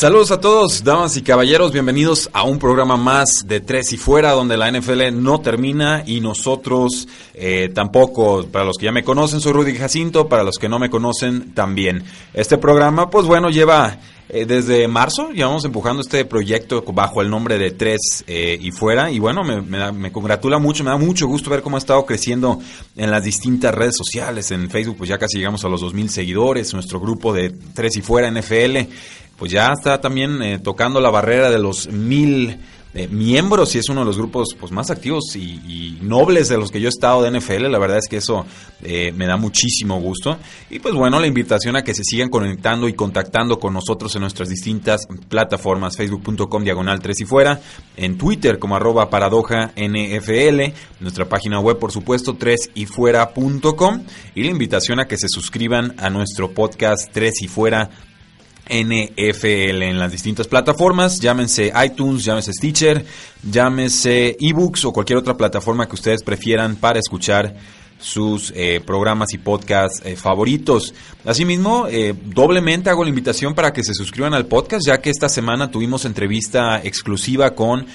Saludos a todos, damas y caballeros, bienvenidos a un programa más de Tres y Fuera, donde la NFL no termina y nosotros eh, tampoco. Para los que ya me conocen, soy Rudy Jacinto, para los que no me conocen, también. Este programa, pues bueno, lleva eh, desde marzo, llevamos empujando este proyecto bajo el nombre de Tres eh, y Fuera, y bueno, me, me, congratula mucho, me da mucho gusto ver cómo ha estado creciendo en las distintas redes sociales. En Facebook, pues ya casi llegamos a los 2.000 seguidores, nuestro grupo de Tres y Fuera NFL pues ya está también eh, tocando la barrera de los mil eh, miembros y es uno de los grupos pues, más activos y, nobles de los que yo he estado de NFL. La verdad es que eso eh, me da muchísimo gusto. Y pues bueno, la invitación a que se sigan conectando y contactando con nosotros en nuestras distintas plataformas, facebook.com diagonal 3 y fuera, en Twitter como arroba paradoja NFL, nuestra página web por supuesto 3 y fuera.com y la invitación a que se suscriban a nuestro podcast 3 y NFL en las distintas plataformas, llámense iTunes, llámese Stitcher, llámese eBooks o cualquier otra plataforma que ustedes prefieran para escuchar sus eh, programas y podcasts eh, favoritos. Asimismo, eh, doblemente hago la invitación para que se suscriban al podcast, ya que esta semana tuvimos entrevista exclusiva con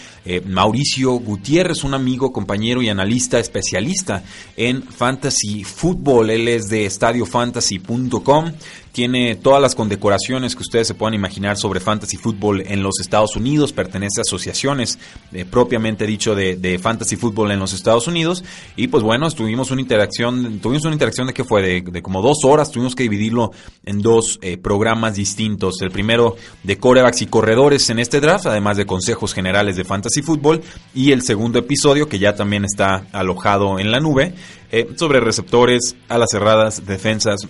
Mauricio Gutiérrez, un amigo, compañero y analista especialista en fantasy fútbol. Él es de estadiofantasy.com tiene todas las condecoraciones que ustedes se puedan imaginar sobre fantasy fútbol en los Estados Unidos, pertenece a asociaciones eh, propiamente dicho de, fantasy fútbol en los Estados Unidos. Y pues bueno, tuvimos una interacción, tuvimos una interacción de que fue de, como dos horas, tuvimos que dividirlo en dos eh, programas distintos, el primero de corebacks y corredores en este draft, además de consejos generales de fantasy fútbol. Y el segundo episodio que ya también está alojado en la nube eh, sobre receptores, alas cerradas, defensas,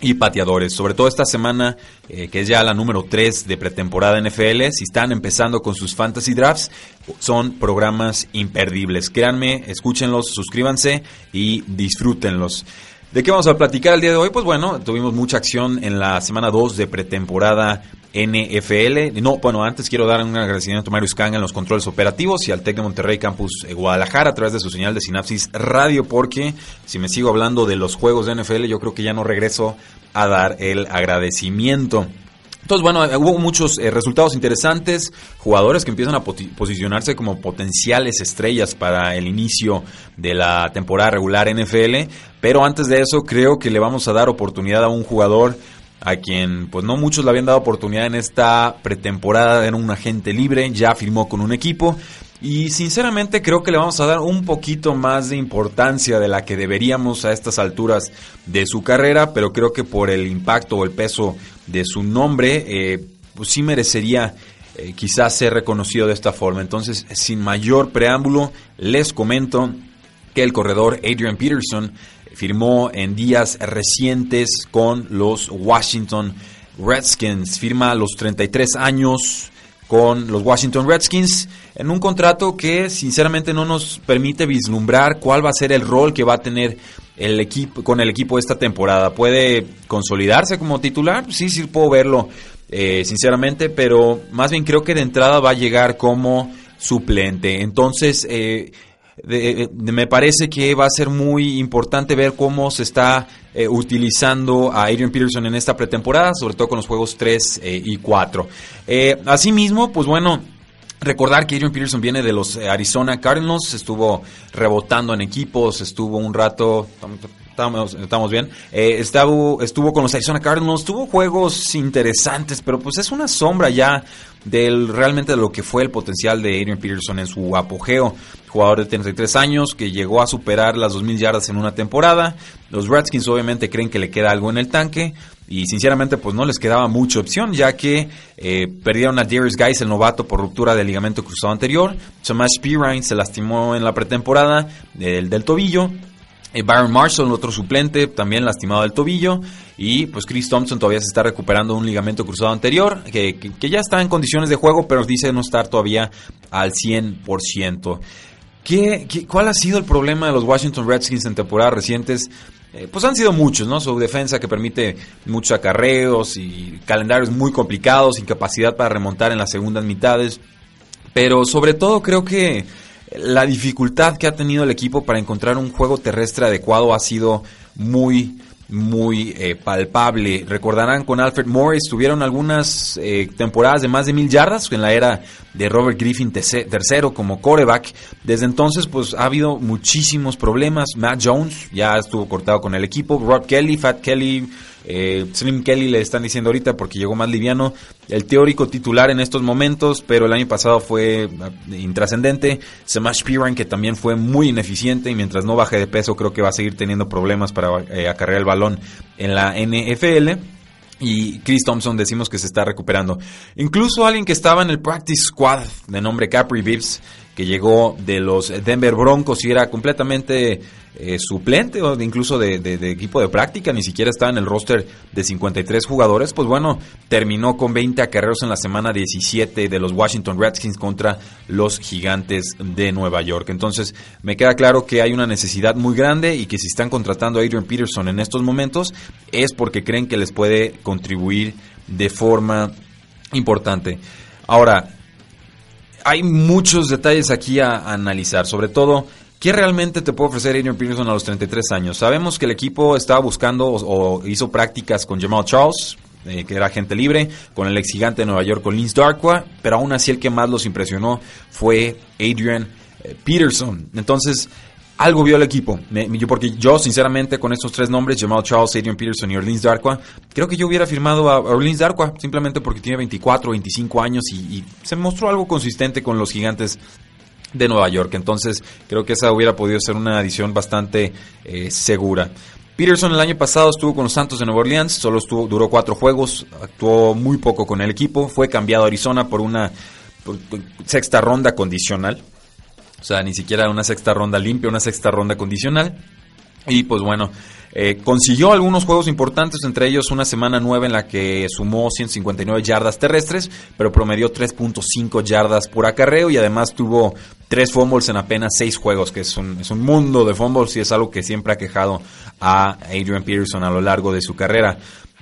y pateadores. Sobre todo esta semana, eh, que es ya la número 3 de pretemporada NFL, si están empezando con sus fantasy drafts, son programas imperdibles. Créanme, escúchenlos, suscríbanse y disfrútenlos. ¿De qué vamos a platicar el día de hoy? Pues bueno, tuvimos mucha acción en la semana 2 de pretemporada NFL. No, bueno, antes quiero dar un agradecimiento a Mario Scanga en los controles operativos y al TEC de Monterrey Campus eh, Guadalajara a través de su señal de Sinapsis Radio, porque si me sigo hablando de los juegos de NFL, yo creo que ya no regreso a dar el agradecimiento. Entonces, bueno, hubo muchos eh, resultados interesantes, jugadores que empiezan a posicionarse como potenciales estrellas para el inicio de la temporada regular NFL, pero antes de eso creo que le vamos a dar oportunidad a un jugador a quien pues no muchos le habían dado oportunidad en esta pretemporada, era un agente libre, ya firmó con un equipo y sinceramente creo que le vamos a dar un poquito más de importancia de la que deberíamos a estas alturas de su carrera, pero creo que por el impacto o el peso de su nombre, eh, pues sí merecería eh, quizás ser reconocido de esta forma. Entonces, sin mayor preámbulo, les comento que el corredor Adrian Peterson firmó en días recientes con los Washington Redskins. Firma a los 33 años con los Washington Redskins en un contrato que sinceramente no nos permite vislumbrar cuál va a ser el rol que va a tener el equipo con el equipo esta temporada. ¿Puede consolidarse como titular? Sí, sí puedo verlo eh, sinceramente, pero más bien creo que de entrada va a llegar como suplente. Entonces, eh, me parece que va a ser muy importante ver cómo se está eh, utilizando a Adrian Peterson en esta pretemporada, sobre todo con los juegos 3 eh, y 4. Eh, asimismo, pues bueno, Recordar que Adrian Peterson viene de los Arizona Cardinals, estuvo rebotando en equipos, estuvo un rato, Estamos, estamos bien. Eh, estuvo, estuvo con los Arizona Cardinals, tuvo juegos interesantes, pero pues es una sombra ya del realmente de lo que fue el potencial de Adrian Peterson en su apogeo. Jugador de 33 años que llegó a superar las 2.000 yardas en una temporada. Los Redskins obviamente creen que le queda algo en el tanque y sinceramente pues no les quedaba mucha opción ya que eh, perdieron a Darius Guys, el novato, por ruptura del ligamento cruzado anterior. Samash Pirine se lastimó en la pretemporada del, del tobillo. Eh, Byron Marshall, otro suplente, también lastimado del tobillo. Y pues Chris Thompson todavía se está recuperando un ligamento cruzado anterior, que, que, ya está en condiciones de juego, pero dice no estar todavía al 100%. ¿Qué, qué, cuál ha sido el problema de los Washington Redskins en temporadas recientes? Eh, pues han sido muchos, ¿no? Su defensa que permite muchos acarreos y calendarios muy complicados, incapacidad para remontar en las segundas mitades. Pero sobre todo creo que la dificultad que ha tenido el equipo para encontrar un juego terrestre adecuado ha sido muy muy eh, palpable. Recordarán con Alfred Morris, tuvieron algunas eh, temporadas de más de mil yardas en la era de Robert Griffin tercero como coreback. Desde entonces, pues ha habido muchísimos problemas. Matt Jones ya estuvo cortado con el equipo. Rob Kelly, Fat Kelly, eh, Slim Kelly le están diciendo ahorita porque llegó más liviano. El teórico titular en estos momentos, pero el año pasado fue ah, intrascendente. Samash Piran, que también fue muy ineficiente y mientras no baje de peso, creo que va a seguir teniendo problemas para eh, acarrear el balón en la NFL. Y Chris Thompson decimos que se está recuperando. Incluso alguien que estaba en el practice squad de nombre Capri Vips, que llegó de los Denver Broncos y era completamente eh, suplente o incluso de, equipo de práctica, ni siquiera estaba en el roster de 53 jugadores, pues bueno, terminó con 20 acarreos en la semana 17 de los Washington Redskins contra los Gigantes de Nueva York. Entonces, me queda claro que hay una necesidad muy grande y que si están contratando a Adrian Peterson en estos momentos es porque creen que les puede contribuir de forma importante. Ahora, hay muchos detalles aquí a analizar, sobre todo ¿Qué realmente te puede ofrecer Adrian Peterson a los 33 años? Sabemos que el equipo estaba buscando o, hizo prácticas con Jamal Charles, eh, que era agente libre, con el ex gigante de Nueva York, con Lince Darkwa, pero aún así el que más los impresionó fue Adrian eh, Peterson. Entonces, algo vio el equipo. yo, porque yo, sinceramente, con estos tres nombres, Jamal Charles, Adrian Peterson y Orleans Darkwa, creo que yo hubiera firmado a Orleans Darkwa simplemente porque tiene 24, 25 años y, y se mostró algo consistente con los gigantes de Nueva York. Entonces creo que esa hubiera podido ser una adición bastante eh, segura. Peterson el año pasado estuvo con los Santos de Nueva Orleans, solo estuvo, duró cuatro juegos, actuó muy poco con el equipo, fue cambiado a Arizona por una sexta ronda condicional, o sea, ni siquiera una sexta ronda limpia, una sexta ronda condicional. Y pues bueno, eh, consiguió algunos juegos importantes, entre ellos una semana nueva en la que sumó 159 yardas terrestres, pero promedió 3.5 yardas por acarreo y además tuvo tres fumbles en apenas seis juegos, que es un, es un mundo de fumbles y es algo que siempre ha quejado a Adrian Peterson a lo largo de su carrera.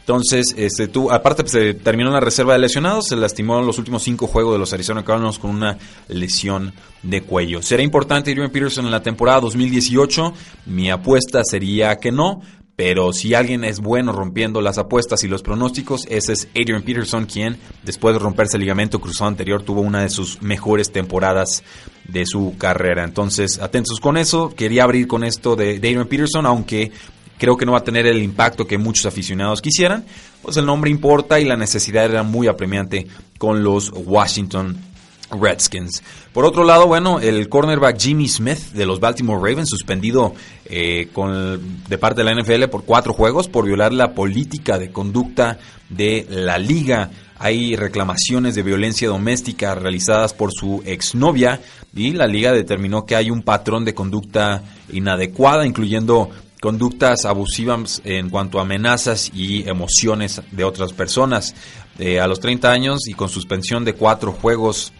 Entonces, este, tú, aparte pues, se terminó la reserva de lesionados, se lastimó en los últimos cinco juegos de los Arizona Cardinals con una lesión de cuello. ¿Será importante Adrian Peterson en la temporada 2018? Mi apuesta sería que no, pero si alguien es bueno rompiendo las apuestas y los pronósticos, ese es Adrian Peterson, quien después de romperse el ligamento cruzado anterior tuvo una de sus mejores temporadas de su carrera. Entonces, atentos con eso. Quería abrir con esto de, Adrian Peterson, aunque creo que no va a tener el impacto que muchos aficionados quisieran, pues el nombre importa y la necesidad era muy apremiante con los Washington Redskins. Por otro lado, bueno, el cornerback Jimmy Smith de los Baltimore Ravens suspendido eh, con, de parte de la NFL por cuatro juegos por violar la política de conducta de la liga. Hay reclamaciones de violencia doméstica realizadas por su exnovia y la liga determinó que hay un patrón de conducta inadecuada, incluyendo conductas abusivas en cuanto a amenazas y emociones de otras personas. Eh, a los 30 años y con suspensión de cuatro juegos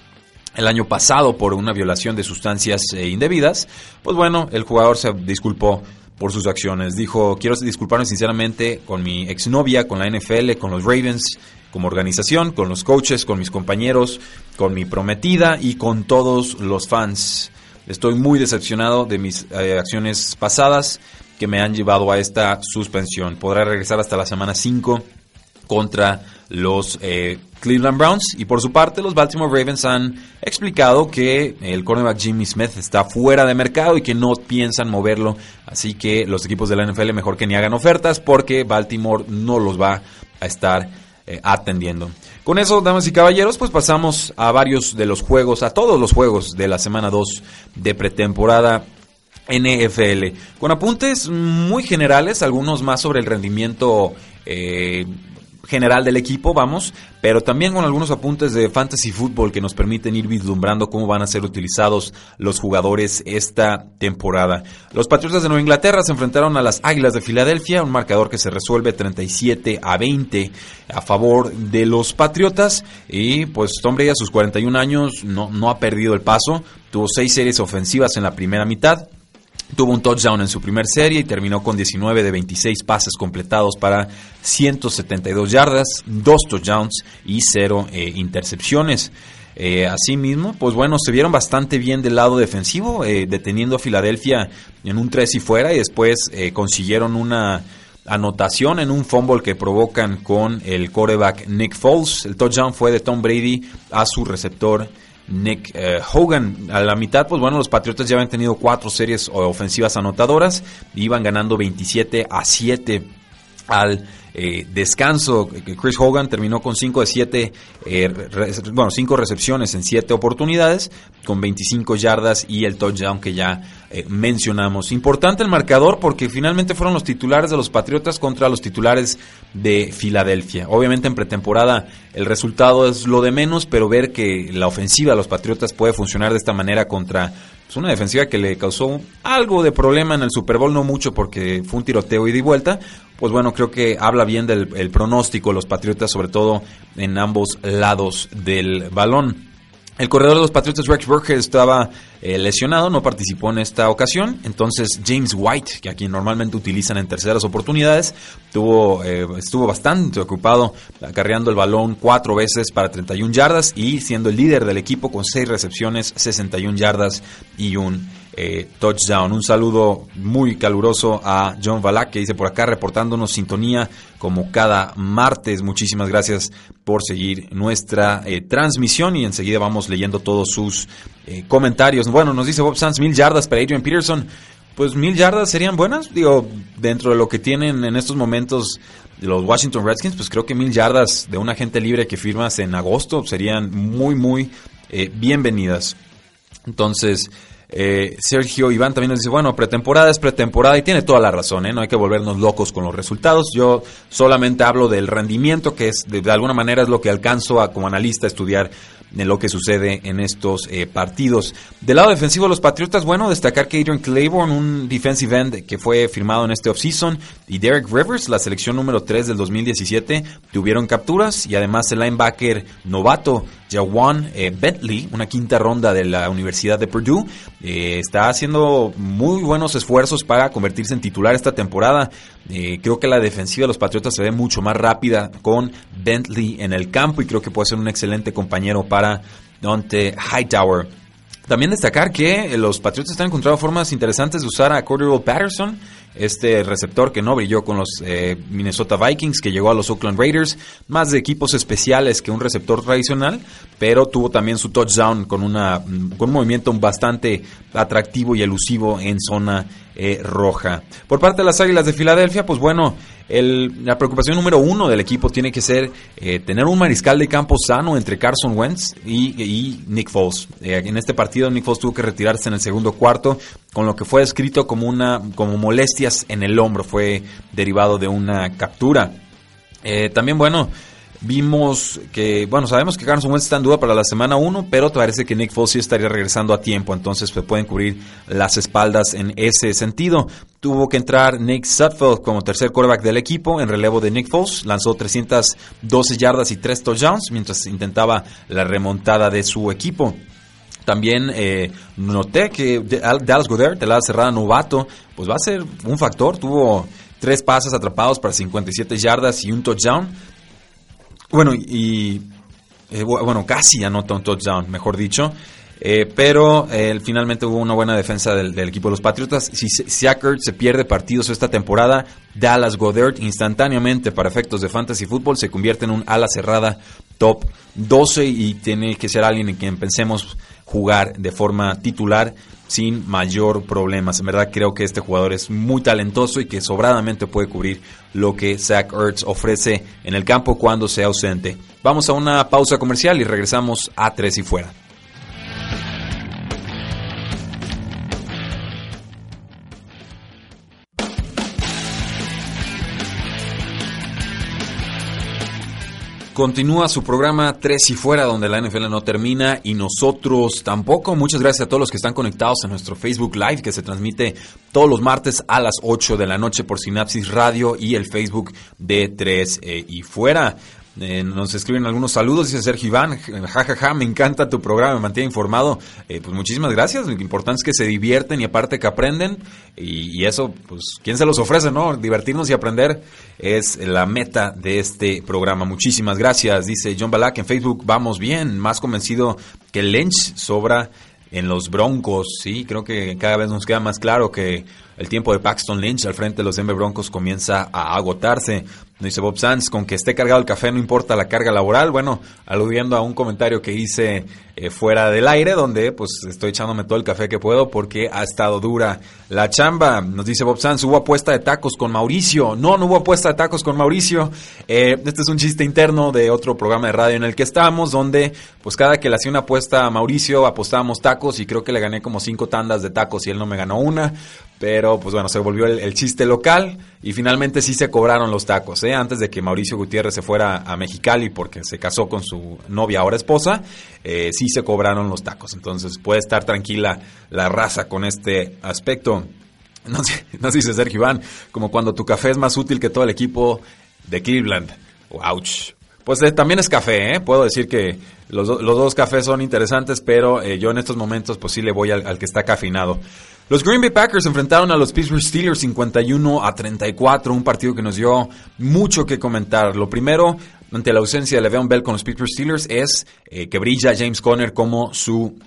el año pasado por una violación de sustancias eh, indebidas, pues bueno, el jugador se disculpó por sus acciones. Dijo, quiero disculparme sinceramente con mi exnovia, con la NFL, con los Ravens, como organización, con los coaches, con mis compañeros, con mi prometida y con todos los fans. Estoy muy decepcionado de mis eh, acciones pasadas que me han llevado a esta suspensión. Podrá regresar hasta la semana 5 contra los eh, Cleveland Browns. Y por su parte, los Baltimore Ravens han explicado que el cornerback Jimmy Smith está fuera de mercado y que no piensan moverlo. Así que los equipos de la NFL mejor que ni hagan ofertas porque Baltimore no los va a estar eh, atendiendo. Con eso, damas y caballeros, pues pasamos a varios de los juegos, a todos los juegos de la semana 2 de pretemporada NFL, con apuntes muy generales, algunos más sobre el rendimiento eh, general del equipo, vamos, pero también con algunos apuntes de fantasy fútbol que nos permiten ir vislumbrando cómo van a ser utilizados los jugadores esta temporada. Los Patriotas de Nueva Inglaterra se enfrentaron a las Águilas de Filadelfia, un marcador que se resuelve 37 a 20 a favor de los Patriotas. Y pues Tom Brady a sus 41 años no, no ha perdido el paso, tuvo seis series ofensivas en la primera mitad, Tuvo un touchdown en su primer serie y terminó con 19 de 26 pases completados para 172 yardas, dos touchdowns y cero eh, intercepciones. Eh, asimismo, pues bueno, se vieron bastante bien del lado defensivo, eh, deteniendo a Filadelfia en un 3 y fuera y después consiguieron una anotación en un fumble que provocan con el quarterback Nick Foles. El touchdown fue de Tom Brady a su receptor Nick eh, Hogan. A la mitad, pues bueno, los Patriotas ya habían tenido cuatro series ofensivas anotadoras, iban ganando 27 a 7 al eh, descanso. Chris Hogan terminó con 5 de 7, eh, bueno, 5 recepciones en 7 oportunidades, con 25 yardas y el touchdown que ya eh, mencionamos. Importante el marcador porque finalmente fueron los titulares de los Patriotas contra los titulares de Filadelfia. Obviamente en pretemporada el resultado es lo de menos, pero ver que la ofensiva de los Patriotas puede funcionar de esta manera contra pues, una defensiva que le causó algo de problema en el Super Bowl, no mucho porque fue un tiroteo y de vuelta, pues bueno, creo que habla bien del pronóstico, los Patriotas sobre todo en ambos lados del balón. El corredor de los Patriotas, Rex Burkhead, estaba eh, lesionado, no participó en esta ocasión. Entonces, James White, que a quien normalmente utilizan en terceras oportunidades, tuvo, eh, estuvo bastante ocupado acarreando el balón cuatro veces para 31 yardas y siendo el líder del equipo con seis recepciones, 61 yardas y un eh, touchdown. Un saludo muy caluroso a John Valak que dice por acá reportándonos sintonía como cada martes. Muchísimas gracias por seguir nuestra eh, transmisión y enseguida vamos leyendo todos sus eh, comentarios. Bueno, nos dice Bob Sanz, mil yardas para Adrian Peterson. Pues mil yardas serían buenas, digo, dentro de lo que tienen en estos momentos los Washington Redskins, pues creo que mil yardas de un agente libre que firmas en agosto serían muy, muy bienvenidas. Entonces, eh, Sergio Iván también nos dice, bueno, pretemporada es pretemporada y tiene toda la razón, ¿eh? no hay que volvernos locos con los resultados. Yo solamente hablo del rendimiento, que es de, alguna manera es lo que alcanzo a como analista a estudiar en lo que sucede en estos eh, partidos. Del lado defensivo de los Patriotas, bueno, destacar que Adrian Claiborne, un defensive end que fue firmado en este offseason, y Derek Rivers, la selección número 3 del 2017, tuvieron capturas y además el linebacker novato Jawan eh, Bentley, una quinta ronda de la Universidad de Purdue, eh, está haciendo muy buenos esfuerzos para convertirse en titular esta temporada. Eh, creo que la defensiva de los Patriotas se ve mucho más rápida con Bentley en el campo y creo que puede ser un excelente compañero para Dante Hightower. También destacar que los Patriotas están encontrando formas interesantes de usar a Cordero Patterson este receptor que no brilló con los eh, Minnesota Vikings, que llegó a los Oakland Raiders, más de equipos especiales que un receptor tradicional, pero tuvo también su touchdown con, una, con un movimiento bastante atractivo y elusivo en zona eh, roja. Por parte de las Águilas de Filadelfia, pues bueno, la preocupación número uno del equipo tiene que ser eh, tener un mariscal de campo sano entre Carson Wentz y, Nick Foles. Eh, en este partido Nick Foles tuvo que retirarse en el segundo cuarto, con lo que fue descrito como, una, como molestias en el hombro, fue derivado de una captura. también bueno, Vimos que, bueno, sabemos que Carson Wentz está en duda para la semana 1, pero parece que Nick Foles sí estaría regresando a tiempo, entonces se pueden cubrir las espaldas en ese sentido. Tuvo que entrar Nick Sutfield como tercer quarterback del equipo en relevo de Nick Foles, lanzó 312 yardas y 3 touchdowns mientras intentaba la remontada de su equipo. También eh, noté que Dallas Goddard, de la cerrada novato, pues va a ser un factor. Tuvo tres pases atrapados para 57 yardas y un touchdown. Bueno, y eh, bueno, casi anota un touchdown, mejor dicho. Eh, pero eh, finalmente hubo una buena defensa del, equipo de los Patriotas. Si Zach se pierde partidos esta temporada, Dallas Goddard instantáneamente para efectos de fantasy fútbol se convierte en un ala cerrada top 12 y tiene que ser alguien en quien pensemos jugar de forma titular sin mayor problemas. En verdad creo que este jugador es muy talentoso y que sobradamente puede cubrir lo que Zach Ertz ofrece en el campo cuando sea ausente. Vamos a una pausa comercial y regresamos a Tres y Fuera. Continúa su programa Tres y Fuera, donde la NFL no termina y nosotros tampoco. Muchas gracias a todos los que están conectados a nuestro Facebook Live, que se transmite todos los martes a las 8 de la noche por Sinapsis Radio y el Facebook de Tres eh, y Fuera. Eh, nos escriben algunos saludos, dice Sergio Iván, jajaja, me encanta tu programa, me mantiene informado. Eh, pues muchísimas gracias, lo importante es que se divierten y aparte que aprenden. Y, eso, pues, ¿quién se los ofrece, no? Divertirnos y aprender es la meta de este programa. Muchísimas gracias, dice John Balak en Facebook, vamos bien, más convencido que Lynch sobra en los Broncos, sí, creo que cada vez nos queda más claro que el tiempo de Paxton Lynch al frente de los Denver Broncos comienza a agotarse. Dice Bob Sanz, con que esté cargado el café no importa la carga laboral. Bueno, aludiendo a un comentario que hice eh, fuera del aire, donde pues estoy echándome todo el café que puedo porque ha estado dura la chamba. Nos dice Bob Sanz, hubo apuesta de tacos con Mauricio. No, no hubo apuesta de tacos con Mauricio. Eh, este es un chiste interno de otro programa de radio en el que estábamos, donde pues cada que le hacía una apuesta a Mauricio apostábamos tacos y creo que le gané como cinco tandas de tacos y él no me ganó una. Pero pues bueno, se volvió el, chiste local y finalmente sí se cobraron los tacos. ¿eh? Antes de que Mauricio Gutiérrez se fuera a Mexicali porque se casó con su novia, ahora esposa, eh, sí se cobraron los tacos. Entonces puede estar tranquila la raza con este aspecto. No, no dice Sergio Iván, como cuando tu café es más útil que todo el equipo de Cleveland. Ouch. Pues eh, también es café, ¿eh? Puedo decir que los, dos cafés son interesantes, pero eh, yo en estos momentos pues sí le voy al, al que está cafinado. Los Green Bay Packers enfrentaron a los Pittsburgh Steelers 51 a 34, un partido que nos dio mucho que comentar. Lo primero, ante la ausencia de Le'Veon Bell con los Pittsburgh Steelers, es eh, que brilla James Conner como su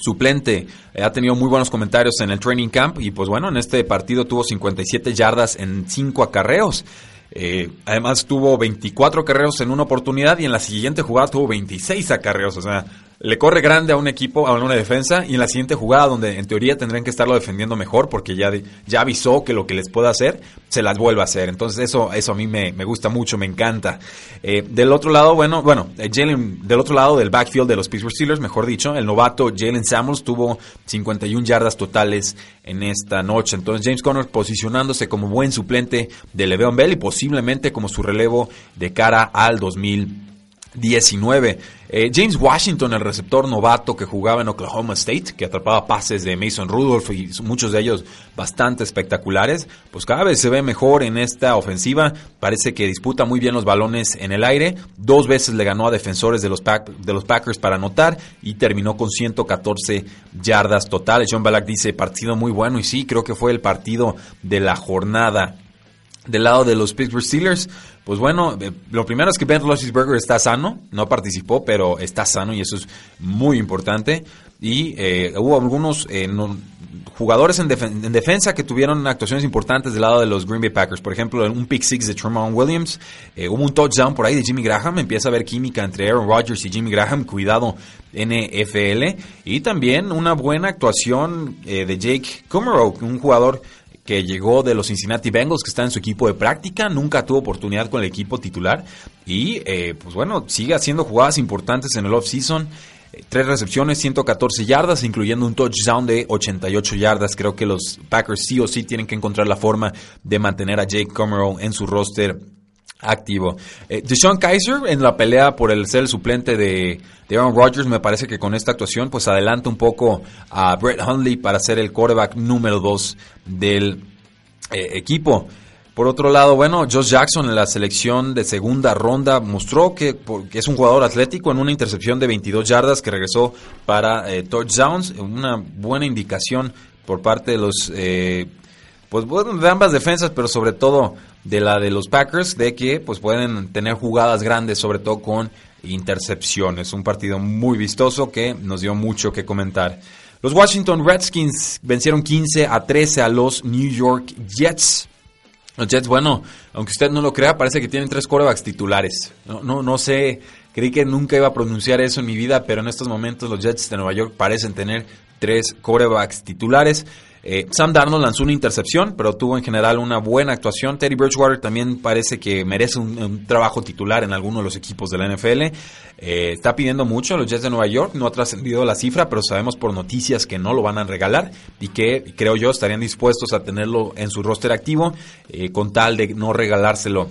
suplente. Eh, ha tenido muy buenos comentarios en el training camp y pues bueno, en este partido tuvo 57 yardas en 5 acarreos. Eh, además tuvo 24 acarreos en una oportunidad y en la siguiente jugada tuvo 26 acarreos. O sea, le corre grande a un equipo, a una defensa, y en la siguiente jugada, donde en teoría tendrían que estarlo defendiendo mejor, porque ya, ya avisó que lo que les puede hacer, se las vuelve a hacer. Entonces, eso, eso a mí me, me gusta mucho, me encanta. Eh, del otro lado, bueno, bueno, eh, Jalen, del otro lado del backfield de los Pittsburgh Steelers, mejor dicho, el novato Jalen Samuels tuvo 51 yardas totales en esta noche. Entonces, James Conner posicionándose como buen suplente de Le'Veon Bell y posiblemente como su relevo de cara al 2000. 19. Eh, James Washington, el receptor novato que jugaba en Oklahoma State, que atrapaba pases de Mason Rudolph y muchos de ellos bastante espectaculares, pues cada vez se ve mejor en esta ofensiva. Parece que disputa muy bien los balones en el aire. Dos veces le ganó a defensores de los, de los Packers para anotar y terminó con 114 yardas totales. John Balak dice partido muy bueno y sí, creo que fue el partido de la jornada. Del lado de los Pittsburgh Steelers, pues bueno, eh, lo primero es que Ben Roethlisberger está sano, no participó, pero está sano y eso es muy importante. Y eh, hubo algunos eh, jugadores en, defensa que tuvieron actuaciones importantes del lado de los Green Bay Packers. Por ejemplo, un pick six de Tremont Williams, hubo un touchdown por ahí de Jimmy Graham. Empieza a haber química entre Aaron Rodgers y Jimmy Graham. Cuidado, NFL. Y también una buena actuación de Jake Kummerow, un jugador que llegó de los Cincinnati Bengals, que está en su equipo de práctica, nunca tuvo oportunidad con el equipo titular y eh, pues bueno, sigue haciendo jugadas importantes en el off-season. Eh, tres recepciones, 114 yardas, incluyendo un touchdown de 88 yardas. Creo que los Packers sí o sí tienen que encontrar la forma de mantener a Jake Comerall en su roster activo. Eh, Deshaun Kaiser en la pelea por el ser el suplente de, Aaron Rodgers me parece que con esta actuación pues adelanta un poco a Brett Hundley para ser el quarterback número 2 del eh, equipo. Por otro lado, bueno, Josh Jackson en la selección de segunda ronda mostró que, es un jugador atlético en una intercepción de 22 yardas que regresó para eh, touchdowns, una buena indicación por parte de los eh, pues bueno, de ambas defensas, pero sobre todo de la de los Packers, de que pues pueden tener jugadas grandes, sobre todo con intercepciones. Un partido muy vistoso que nos dio mucho que comentar. Los Washington Redskins vencieron 15 a 13 a los New York Jets. Los Jets, bueno, aunque usted no lo crea, parece que tienen tres quarterbacks titulares. No, no, no sé, creí que nunca iba a pronunciar eso en mi vida, pero en estos momentos los Jets de Nueva York parecen tener tres quarterbacks titulares. Eh, Sam Darnold lanzó una intercepción, pero tuvo en general una buena actuación. Teddy Bridgewater también parece que merece un, trabajo titular en alguno de los equipos de la NFL. Eh, está pidiendo mucho los Jets de Nueva York, no ha trascendido la cifra, pero sabemos por noticias que no lo van a regalar y que creo yo estarían dispuestos a tenerlo en su roster activo eh, con tal de no regalárselo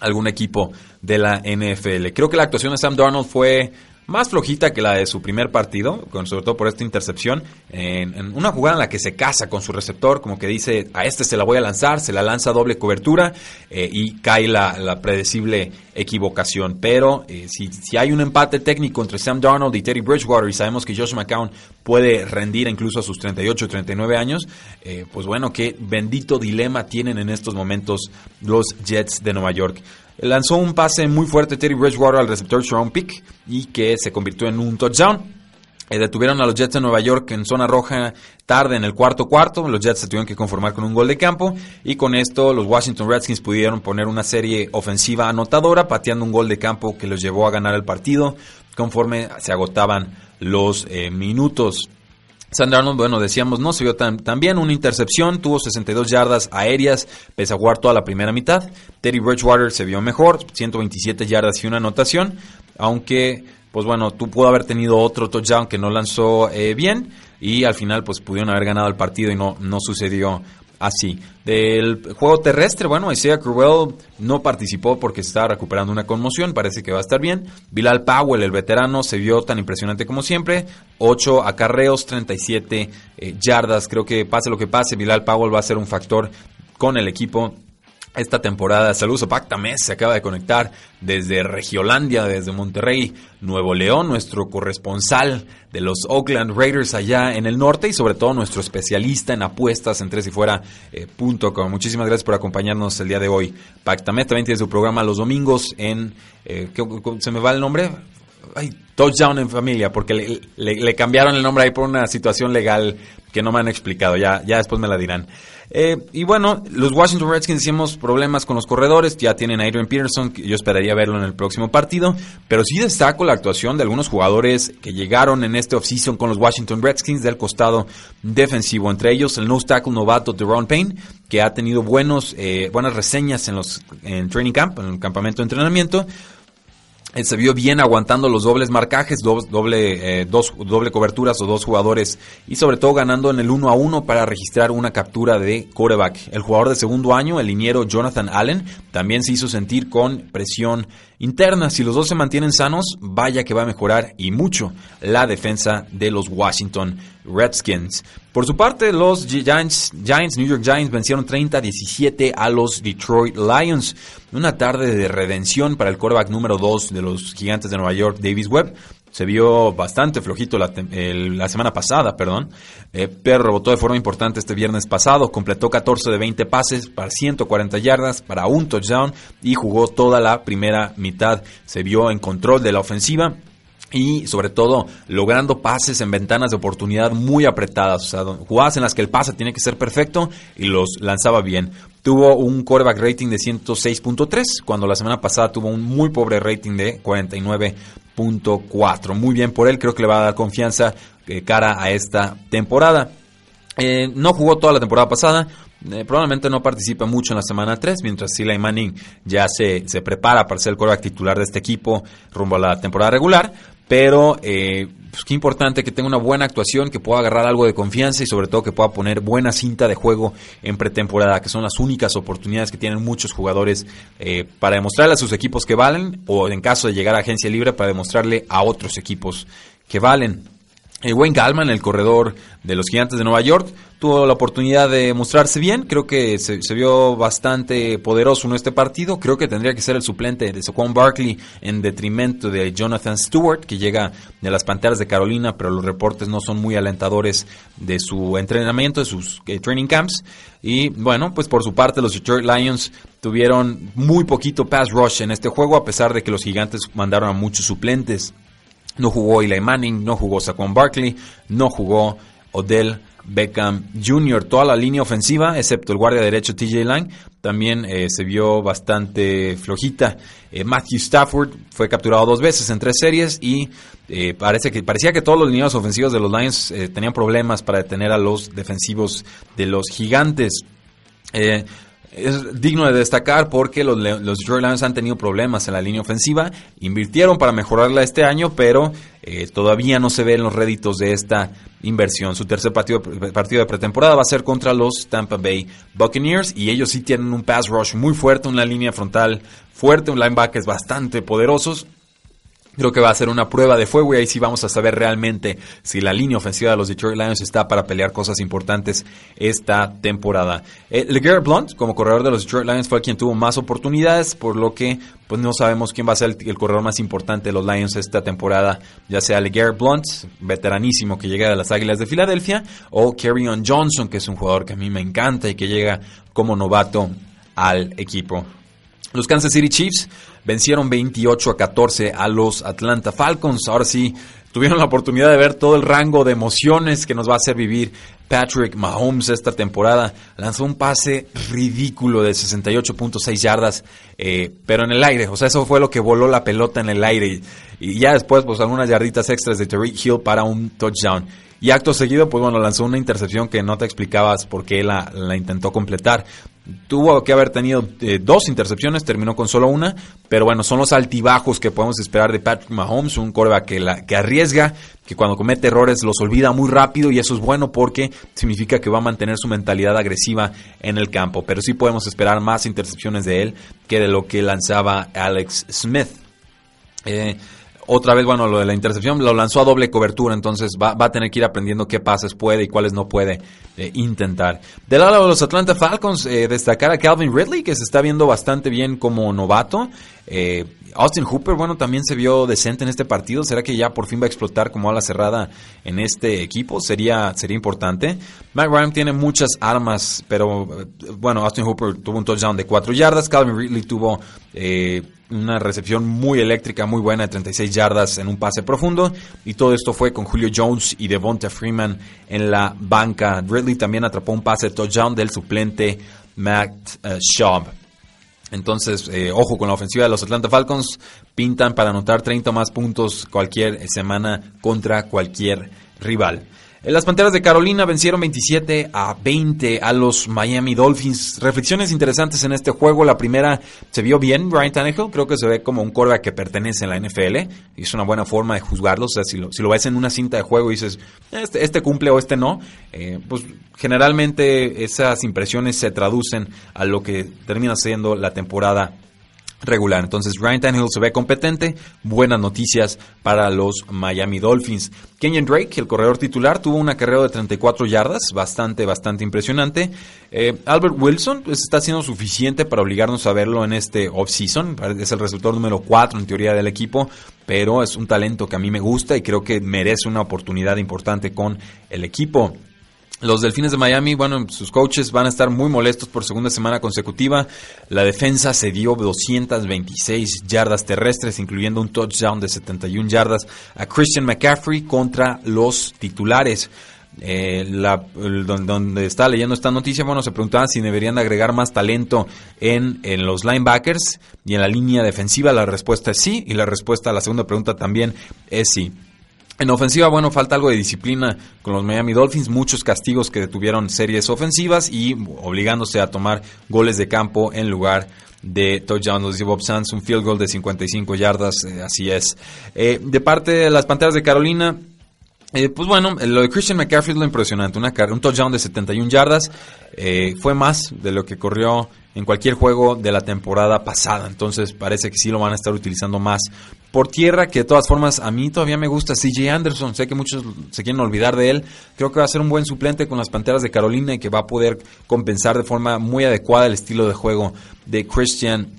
a algún equipo de la NFL. Creo que la actuación de Sam Darnold fue más flojita que la de su primer partido, con, sobre todo por esta intercepción, en, una jugada en la que se casa con su receptor, como que dice, a este se la voy a lanzar, se la lanza doble cobertura eh, y cae la, predecible equivocación. Pero eh, si, si, hay un empate técnico entre Sam Darnold y Terry Bridgewater y sabemos que Josh McCown puede rendir incluso a sus 38 39 años, eh, pues bueno, qué bendito dilema tienen en estos momentos los Jets de Nueva York lanzó un pase muy fuerte Terry Bridgewater al receptor Sharon Pick y que se convirtió en un touchdown. Eh, detuvieron a los Jets de Nueva York en zona roja tarde en el cuarto cuarto. Los Jets se tuvieron que conformar con un gol de campo y con esto los Washington Redskins pudieron poner una serie ofensiva anotadora, pateando un gol de campo que los llevó a ganar el partido conforme se agotaban los eh, minutos. Sam bueno, decíamos, no se vio tan, bien. Una intercepción, tuvo 62 yardas aéreas, pese a jugar toda la primera mitad. Teddy Bridgewater se vio mejor, 127 yardas y una anotación. Aunque, pues bueno, tú pudo haber tenido otro touchdown que no lanzó eh, bien. Y al final, pues pudieron haber ganado el partido y no, no sucedió así. Del juego terrestre, bueno, Isaiah Crowell no participó porque estaba recuperando una conmoción, parece que va a estar bien. Bilal Powell, el veterano, se vio tan impresionante como siempre. 8 acarreos, 37 eh, yardas. Creo que pase lo que pase, Bilal Powell va a ser un factor con el equipo esta temporada. Saludos a Pacta se acaba de conectar desde Regiolandia, desde Monterrey, Nuevo León, nuestro corresponsal de los Oakland Raiders allá en el norte y sobre todo nuestro especialista en apuestas en tres y fuera eh, Muchísimas gracias por acompañarnos el día de hoy. Pactames también tiene su programa los domingos en... Eh, ¿Se me va el nombre? Ay, Touchdown en Familia, porque le, cambiaron el nombre ahí por una situación legal que no me han explicado. Ya, ya después me la dirán. Eh, y bueno, los Washington Redskins hicimos problemas con los corredores, ya tienen a Adrian Peterson, que yo esperaría verlo en el próximo partido, pero sí destaco la actuación de algunos jugadores que llegaron en este offseason con los Washington Redskins del costado defensivo, entre ellos el nose tackle novato Deron Payne, que ha tenido buenos, eh, buenas reseñas en los en training camp, en el campamento de entrenamiento, se vio bien aguantando los dobles marcajes, doble, eh, dos, doble coberturas o dos jugadores y sobre todo ganando en el uno a uno para registrar una captura de coreback. El jugador de segundo año, el liniero Jonathan Allen, también se hizo sentir con presión interna. Si los dos se mantienen sanos, vaya que va a mejorar y mucho la defensa de los Washington Redskins. Por su parte, los Giants, Giants, New York Giants vencieron 30-17 a los Detroit Lions. Una tarde de redención para el quarterback número 2 de los Gigantes de Nueva York, Davis Webb se vio bastante flojito la, semana pasada, perdón, eh, pero rebotó de forma importante este viernes pasado, completó 14 de 20 pases para 140 yardas, para un touchdown y jugó toda la primera mitad. Se vio en control de la ofensiva y sobre todo logrando pases en ventanas de oportunidad muy apretadas, o sea, jugadas en las que el pase tiene que ser perfecto y los lanzaba bien. Tuvo un quarterback rating de 106.3, cuando la semana pasada tuvo un muy pobre rating de 49.4. Muy bien por él, creo que le va a dar confianza eh, cara a esta temporada. Eh, no jugó toda la temporada pasada, eh, probablemente no participa mucho en la semana 3, mientras Eli Manning ya se, se prepara para ser el quarterback titular de este equipo rumbo a la temporada regular. Pero eh, pues qué importante que tenga una buena actuación, que pueda agarrar algo de confianza y sobre todo que pueda poner buena cinta de juego en pretemporada, que son las únicas oportunidades que tienen muchos jugadores eh, para demostrarle a sus equipos que valen o en caso de llegar a agencia libre para demostrarle a otros equipos que valen. Eh, Wayne Gallman, el corredor de los Gigantes de Nueva York, tuvo la oportunidad de mostrarse bien. Creo que se, vio bastante poderoso en este partido. Creo que tendría que ser el suplente de Saquon Barkley en detrimento de Jonathan Stewart, que llega de las Panteras de Carolina, pero los reportes no son muy alentadores de su entrenamiento, de sus eh, training camps. Y bueno, pues por su parte los Detroit Lions tuvieron muy poquito pass rush en este juego, a pesar de que los Gigantes mandaron a muchos suplentes. No jugó Eli Manning, no jugó Saquon Barkley, no jugó Odell Beckham Jr. Toda la línea ofensiva, excepto el guardia derecho TJ Lang, también eh, se vio bastante flojita. Eh, Matthew Stafford fue capturado dos veces en tres series y eh, parece que, parecía que todos los líneas ofensivos de los Lions tenían problemas para detener a los defensivos de los gigantes es digno de destacar porque los, los Detroit Lions han tenido problemas en la línea ofensiva, invirtieron para mejorarla este año, pero eh, todavía no se ven los réditos de esta inversión. Su tercer partido, partido de pretemporada va a ser contra los Tampa Bay Buccaneers y ellos sí tienen un pass rush muy fuerte, una línea frontal fuerte, un linebacker bastante poderosos Creo que va a ser una prueba de fuego y ahí sí vamos a saber realmente si la línea ofensiva de los Detroit Lions está para pelear cosas importantes esta temporada. Eh, LeGarrette Blunt, como corredor de los Detroit Lions, fue quien tuvo más oportunidades, por lo que pues no sabemos quién va a ser el, corredor más importante de los Lions esta temporada, ya sea LeGarrette Blunt, veteranísimo que llega de las Águilas de Filadelfia, o Kerryon Johnson, que es un jugador que a mí me encanta y que llega como novato al equipo. Los Kansas City Chiefs vencieron 28 a 14 a los Atlanta Falcons. Ahora sí, tuvieron la oportunidad de ver todo el rango de emociones que nos va a hacer vivir Patrick Mahomes esta temporada. Lanzó un pase ridículo de 68.6 yardas, eh, pero en el aire. O sea, eso fue lo que voló la pelota en el aire. Y, ya después, pues algunas yarditas extras de Tariq Hill para un touchdown. Y acto seguido, pues bueno, lanzó una intercepción que no te explicabas por qué la intentó completar. Tuvo que haber tenido eh, dos intercepciones, terminó con solo una, pero bueno, son los altibajos que podemos esperar de Patrick Mahomes, un coreback que, la, que arriesga, que cuando comete errores los olvida muy rápido y eso es bueno porque significa que va a mantener su mentalidad agresiva en el campo, pero sí podemos esperar más intercepciones de él que de lo que lanzaba Alex Smith. Eh, otra vez, bueno, lo de la intercepción lo lanzó a doble cobertura, entonces va, a tener que ir aprendiendo qué pases puede y cuáles no puede eh, intentar. Del lado de los Atlanta Falcons, eh, destacar a Calvin Ridley, que se está viendo bastante bien como novato. Eh, Austin Hooper, bueno, también se vio decente en este partido. ¿Será que ya por fin va a explotar como ala cerrada en este equipo? Sería, sería importante. Matt Ryan tiene muchas armas, pero bueno, Austin Hooper tuvo un touchdown de 4 yardas. Calvin Ridley tuvo una recepción muy eléctrica, muy buena de 36 yardas en un pase profundo. Y todo esto fue con Julio Jones y Devonta Freeman en la banca. Ridley también atrapó un pase touchdown del suplente Matt uh, Schaub. Entonces, eh, ojo con la ofensiva de los Atlanta Falcons. Pintan para anotar 30 más puntos cualquier semana contra cualquier rival. Las Panteras de Carolina vencieron 27 a 20 a los Miami Dolphins. Reflexiones interesantes en este juego. La primera, se vio bien Ryan Tannehill. Creo que se ve como un quarterback que pertenece en la NFL. Y es una buena forma de juzgarlo. O sea, si lo, si lo ves en una cinta de juego y dices, este, este cumple o este no, eh, pues generalmente esas impresiones se traducen a lo que termina siendo la temporada regular. Entonces Ryan Tannehill se ve competente, buenas noticias para los Miami Dolphins. Kenyon Drake, el corredor titular, tuvo una carrera de 34 yardas, bastante, bastante impresionante. Eh, Albert Wilson pues, está siendo suficiente para obligarnos a verlo en este offseason. Es el resultado número 4 en teoría del equipo, pero es un talento que a mí me gusta y creo que merece una oportunidad importante con el equipo. Los Delfines de Miami, bueno, sus coaches van a estar muy molestos por segunda semana consecutiva. La defensa se dio 226 yardas terrestres, incluyendo un touchdown de 71 yardas a Christian McCaffrey contra los titulares. Eh, donde, está leyendo esta noticia, bueno, se preguntaban si deberían agregar más talento en, en los linebackers y en la línea defensiva. La respuesta es sí, y la respuesta a la segunda pregunta también es sí. En ofensiva, bueno, falta algo de disciplina con los Miami Dolphins, muchos castigos que detuvieron series ofensivas y obligándose a tomar goles de campo en lugar de touchdown. Dice Bob Sanz, un field goal de 55 yardas, eh, así es. Eh, de parte de las Panteras de Carolina, Eh, pues bueno, lo de Christian McCaffrey es lo impresionante. Una, un touchdown de 71 yardas eh, fue más de lo que corrió en cualquier juego de la temporada pasada. Entonces parece que sí lo van a estar utilizando más por tierra, que de todas formas a mí todavía me gusta CJ Anderson. Sé que muchos se quieren olvidar de él. Creo que va a ser un buen suplente con las Panteras de Carolina y que va a poder compensar de forma muy adecuada el estilo de juego de Christian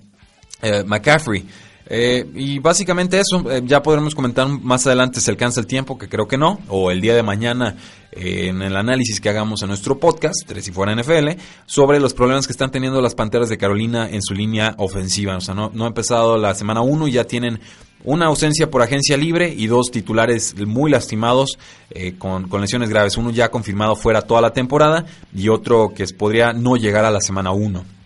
eh, McCaffrey. Eh, y básicamente eso, eh, ya podremos comentar más adelante si alcanza el tiempo, que creo que no, o el día de mañana eh, en el análisis que hagamos en nuestro podcast, Tres y Fuera NFL, sobre los problemas que están teniendo las Panteras de Carolina en su línea ofensiva. O sea, no, no ha empezado la semana 1 y ya tienen una ausencia por agencia libre y dos titulares muy lastimados con, con, lesiones graves. Uno ya confirmado fuera toda la temporada y otro que podría no llegar a la semana 1.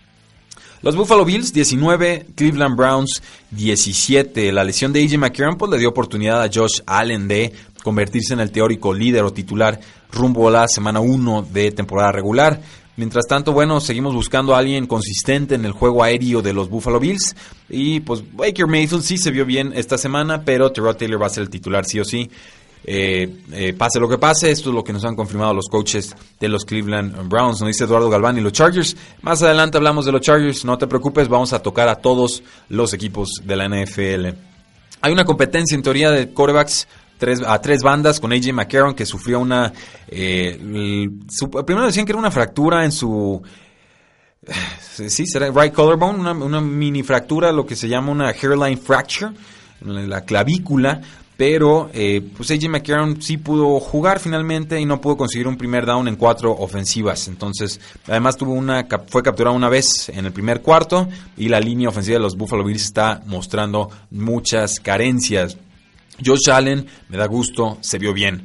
Los Buffalo Bills 19, Cleveland Browns 17. La lesión de AJ McCarron pues, le dio oportunidad a Josh Allen de convertirse en el teórico líder o titular rumbo a la semana 1 de temporada regular. Mientras tanto, bueno, seguimos buscando a alguien consistente en el juego aéreo de los Buffalo Bills. Y pues Baker Mayfield sí se vio bien esta semana, pero Terrell Taylor va a ser el titular sí o sí. Eh, eh, pase lo que pase, esto es lo que nos han confirmado los coaches de los Cleveland Browns, nos dice Eduardo Galván y los Chargers. Más adelante hablamos de los Chargers, no te preocupes, vamos a tocar a todos los equipos de la NFL. Hay una competencia en teoría de quarterbacks a tres bandas con AJ McCarron que sufrió una... Eh, primero decían que era una fractura en su... Sí, será right collarbone, una, una mini fractura, lo que se llama una hairline fracture, la clavícula pero eh, pues AJ McCarron sí pudo jugar finalmente y no pudo conseguir un primer down en cuatro ofensivas. Entonces, además tuvo una fue capturado una vez en el primer cuarto y la línea ofensiva de los Buffalo Bills está mostrando muchas carencias. Josh Allen, me da gusto, se vio bien.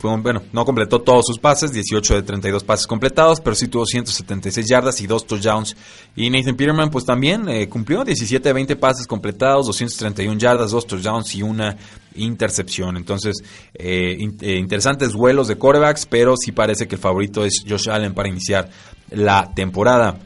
Bueno, no completó todos sus pases, 18 de 32 pases completados, pero sí tuvo 176 yardas y dos touchdowns. Y Nathan Peterman, pues también eh, cumplió 17 de 20 pases completados, 231 yardas, dos touchdowns y una intercepción. Entonces, eh, eh, interesantes vuelos de quarterbacks, pero sí parece que el favorito es Josh Allen para iniciar la temporada.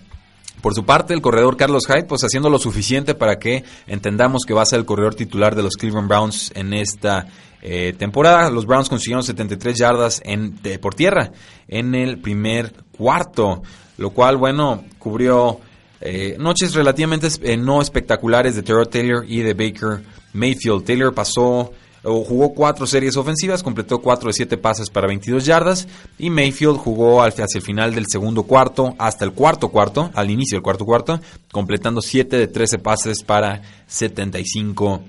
Por su parte, el corredor Carlos Hyde, pues haciendo lo suficiente para que entendamos que va a ser el corredor titular de los Cleveland Browns en esta eh, temporada. Los Browns consiguieron 73 yardas en, por tierra en el primer cuarto, lo cual, bueno, cubrió eh, noches relativamente eh, no espectaculares de Terrell Taylor y de Baker Mayfield. Taylor pasó jugó cuatro series ofensivas, completó cuatro de siete pases para 22 yardas y Mayfield jugó hacia el final del segundo cuarto hasta el cuarto cuarto, al inicio del cuarto cuarto, completando 7 de 13 pases para 75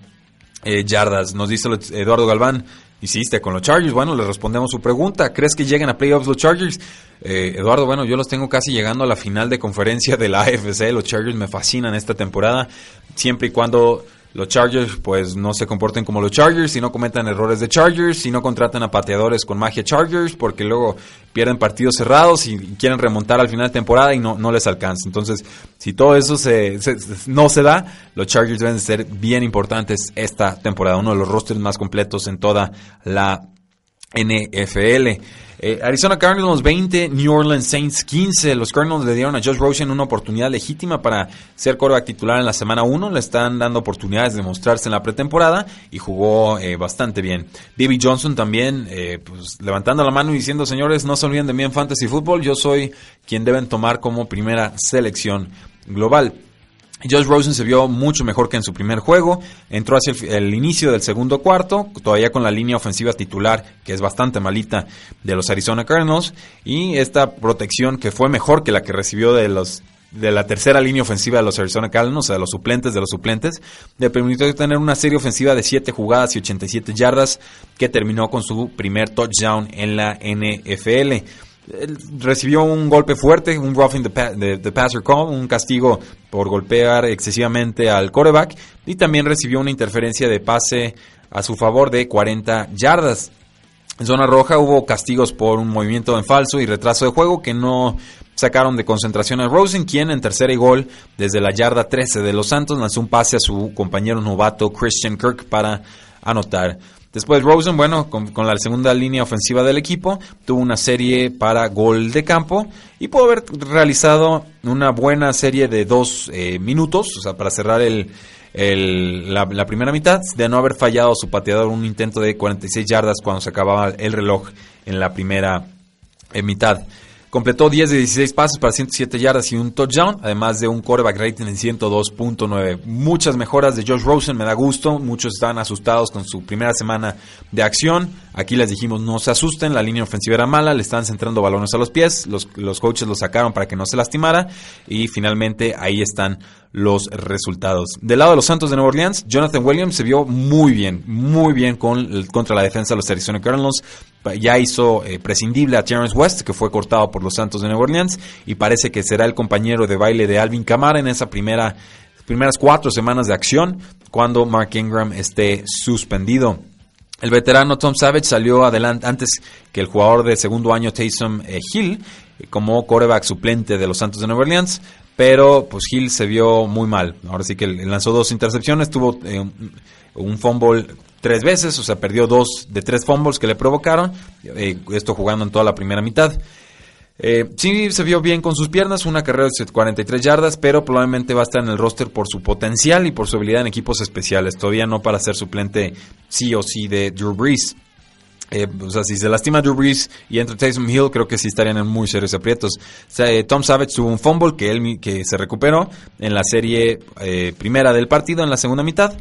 eh, yardas. Nos dice Eduardo Galván, hiciste con los Chargers. Bueno, le respondemos su pregunta. ¿Crees que lleguen a playoffs los Chargers? Eh, Eduardo, bueno, yo los tengo casi llegando a la final de conferencia de la AFC. Los Chargers me fascinan esta temporada, siempre y cuando los Chargers pues no se comporten como los Chargers, y no cometan errores de Chargers, si no contratan a pateadores con magia Chargers, porque luego pierden partidos cerrados y quieren remontar al final de temporada y no, no les alcanza. Entonces, si todo eso se, no se da, los Chargers deben ser bien importantes esta temporada, uno de los rosters más completos en toda la NFL. Eh, Arizona Cardinals 20, New Orleans Saints 15. Los Cardinals le dieron a Josh Rosen una oportunidad legítima para ser quarterback titular en la semana 1. Le están dando oportunidades de mostrarse en la pretemporada y jugó eh, bastante bien. David Johnson también eh, pues, levantando la mano y diciendo, señores, no se olviden de mí en Fantasy Football. Yo soy quien deben tomar como primera selección global. Josh Rosen se vio mucho mejor que en su primer juego, entró hacia el, inicio del segundo cuarto, todavía con la línea ofensiva titular, que es bastante malita, de los Arizona Cardinals, y esta protección que fue mejor que la que recibió de los de la tercera línea ofensiva de los Arizona Cardinals, o sea, de los suplentes de los suplentes, le permitió tener una serie ofensiva de 7 jugadas y 87 yardas, que terminó con su primer touchdown en la NFL recibió un golpe fuerte, un roughing the, the, passer call, un castigo por golpear excesivamente al coreback y también recibió una interferencia de pase a su favor de 40 yardas. En zona roja hubo castigos por un movimiento en falso y retraso de juego que no sacaron de concentración a Rosen, quien en tercera y gol desde la yarda 13 de los Santos lanzó un pase a su compañero novato Christian Kirk para anotar. Después Rosen, bueno, con, la segunda línea ofensiva del equipo, tuvo una serie para gol de campo y pudo haber realizado una buena serie de dos eh, minutos, o sea, para cerrar el, la, la, primera mitad de no haber fallado su pateador un intento de 46 yardas cuando se acababa el reloj en la primera mitad. Completó 10 de 16 pases para 107 yardas y un touchdown, además de un quarterback rating en 102.9. Muchas mejoras de Josh Rosen, me da gusto. Muchos estaban asustados con su primera semana de acción. Aquí les dijimos no se asusten, la línea ofensiva era mala, le estaban centrando balones a los pies, los, los coaches lo sacaron para que no se lastimara y finalmente ahí están los resultados. Del lado de los Santos de Nueva Orleans, Jonathan Williams se vio muy bien, muy bien con, contra la defensa de los Arizona Cardinals. Ya hizo eh, prescindible a Terrence West, que fue cortado por los Santos de Nueva Orleans, y parece que será el compañero de baile de Alvin Kamara en esa primera, primeras cuatro semanas de acción, cuando Mark Ingram esté suspendido. El veterano Tom Savage salió adelante antes que el jugador de segundo año Taysom eh, Hill como coreback suplente de los Santos de Nueva Orleans pero pues Hill se vio muy mal. Ahora sí que lanzó dos intercepciones, tuvo eh, un fumble tres veces, o sea, perdió dos de tres fumbles que le provocaron, eh, esto jugando en toda la primera mitad. Eh, sí se vio bien con sus piernas, una carrera de 43 yardas, pero probablemente va a estar en el roster por su potencial y por su habilidad en equipos especiales, todavía no para ser suplente sí o sí de Drew Brees. Eh, o sea, si se lastima Drew Brees y entra Taysom Hill, creo que sí estarían en muy serios aprietos. Eh, Tom Savage tuvo un fumble que él que se recuperó en la serie eh, primera del partido, en la segunda mitad.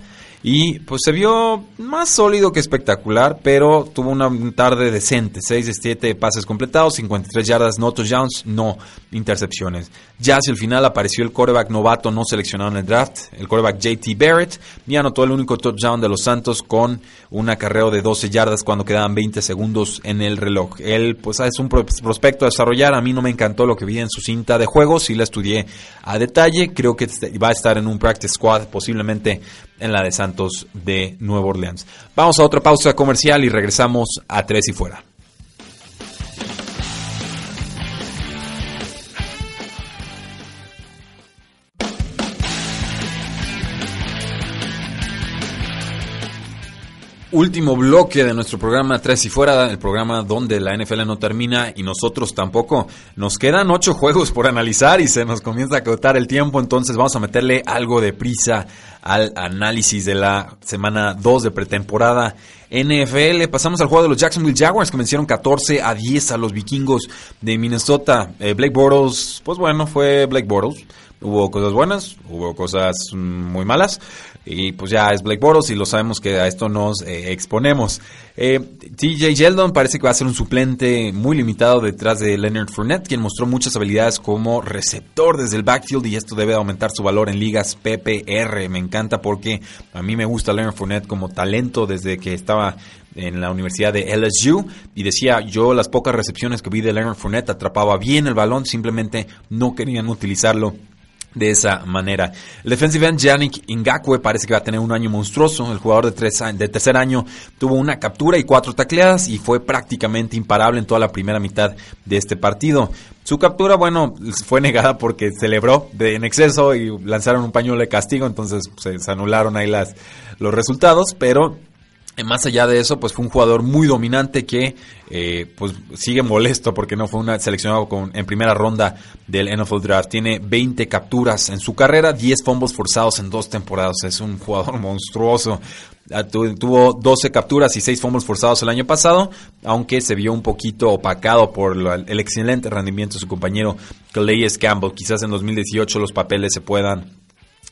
Y pues se vio más sólido que espectacular, pero tuvo una tarde decente. 6 de 7 pases completados, 53 yardas, no touchdowns, no intercepciones. Ya hacia el final apareció el quarterback novato no seleccionado en el draft, el quarterback JT Barrett, y anotó el único touchdown de los Santos con un acarreo de 12 yardas cuando quedaban 20 segundos en el reloj. Él pues es un prospecto a desarrollar, a mí no me encantó lo que vi en su cinta de juego, sí la estudié a detalle, creo que va a estar en un practice squad posiblemente en la de Santos de Nueva Orleans. Vamos a otra pausa comercial y regresamos a Tres y Fuera. Último bloque de nuestro programa Tres y Fuera, el programa donde la NFL no termina y nosotros tampoco. Nos quedan ocho juegos por analizar y se nos comienza a agotar el tiempo, entonces vamos a meterle algo de prisa al análisis de la semana 2 de pretemporada NFL. Pasamos al juego de los Jacksonville Jaguars que vencieron 14 a 10 a los vikingos de Minnesota. Eh, Blake Bortles, pues bueno, fue Blake Bortles. Hubo cosas buenas, hubo cosas muy malas. Y pues ya es Blake Bortles y lo sabemos que a esto nos eh, exponemos. Eh, TJ Yeldon parece que va a ser un suplente muy limitado detrás de Leonard Fournette, quien mostró muchas habilidades como receptor desde el backfield y esto debe aumentar su valor en ligas PPR. Me encanta porque a mí me gusta Leonard Fournette como talento desde que estaba en la Universidad de LSU y decía yo las pocas recepciones que vi de Leonard Fournette atrapaba bien el balón, simplemente no querían utilizarlo de esa manera. El defensive end Yannick Ngakwe parece que va a tener un año monstruoso. El jugador de, tercer año tuvo una captura y cuatro tacleadas y fue prácticamente imparable en toda la primera mitad de este partido. Su captura, bueno, fue negada porque celebró en exceso y lanzaron un pañuelo de castigo, entonces pues, se anularon ahí las, los resultados, pero más allá de eso, pues fue un jugador muy dominante que eh, pues sigue molesto porque no fue una seleccionado con, en primera ronda del NFL Draft. Tiene 20 capturas en su carrera, 10 fumbles forzados en dos temporadas. Es un jugador monstruoso. Ah, tuvo 12 capturas y 6 fumbles forzados el año pasado, aunque se vio un poquito opacado por el excelente rendimiento de su compañero Calais Campbell. Quizás en 2018 los papeles se puedan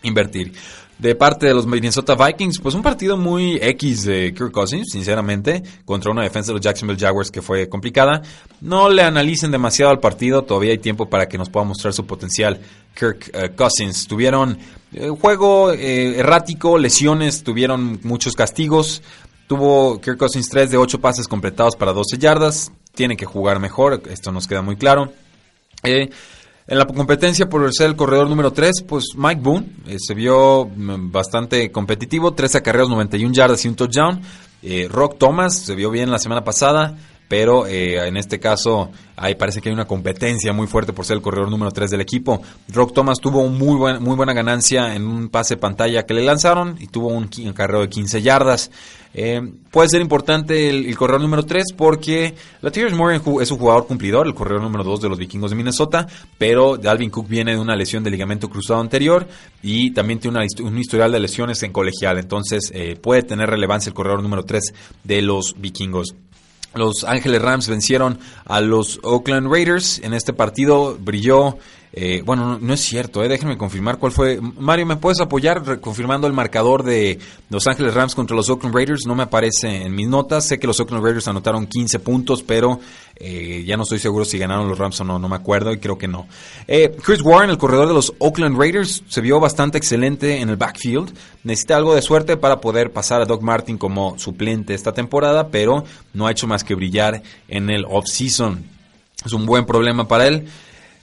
invertir de parte de los Minnesota Vikings, pues un partido muy X de Kirk Cousins, sinceramente, contra una defensa de los Jacksonville Jaguars que fue complicada. No le analicen demasiado al partido, todavía hay tiempo para que nos pueda mostrar su potencial Kirk eh, Cousins. Tuvieron eh, juego eh, errático, lesiones, tuvieron muchos castigos. Tuvo Kirk Cousins 3 de 8 pases completados para 12 yardas. Tiene que jugar mejor, esto nos queda muy claro. En la competencia por ser el corredor número 3, pues Mike Boone eh, se vio mm, bastante competitivo, 13 acarreos, 91 yardas y un touchdown. Eh, Rock Thomas se vio bien la semana pasada. Pero eh, en este caso ahí parece que hay una competencia muy fuerte por ser el corredor número 3 del equipo. Rock Thomas tuvo muy, buen, muy buena ganancia en un pase pantalla que le lanzaron y tuvo un, un carrero de 15 yardas. Eh, puede ser importante el, corredor número 3 porque Latavius Morgan es un jugador cumplidor, el corredor número 2 de los vikingos de Minnesota, pero Dalvin Cook viene de una lesión de ligamento cruzado anterior y también tiene un historial de lesiones en colegial, entonces eh, puede tener relevancia el corredor número 3 de los vikingos. Los Ángeles Rams vencieron a los Oakland Raiders. En este partido brilló eh, bueno, no, es cierto, eh, déjenme confirmar cuál fue. Mario, ¿me puedes apoyar confirmando el marcador de Los Ángeles Rams contra los Oakland Raiders? No me aparece en mis notas. Sé que los Oakland Raiders anotaron 15 puntos, pero eh, ya no estoy seguro si ganaron los Rams o no, no me acuerdo y creo que no. Eh, Chris Warren, el corredor de los Oakland Raiders, se vio bastante excelente en el backfield. Necesita algo de suerte para poder pasar a Doug Martin como suplente esta temporada, pero no ha hecho más que brillar en el off-season. Es un buen problema para él.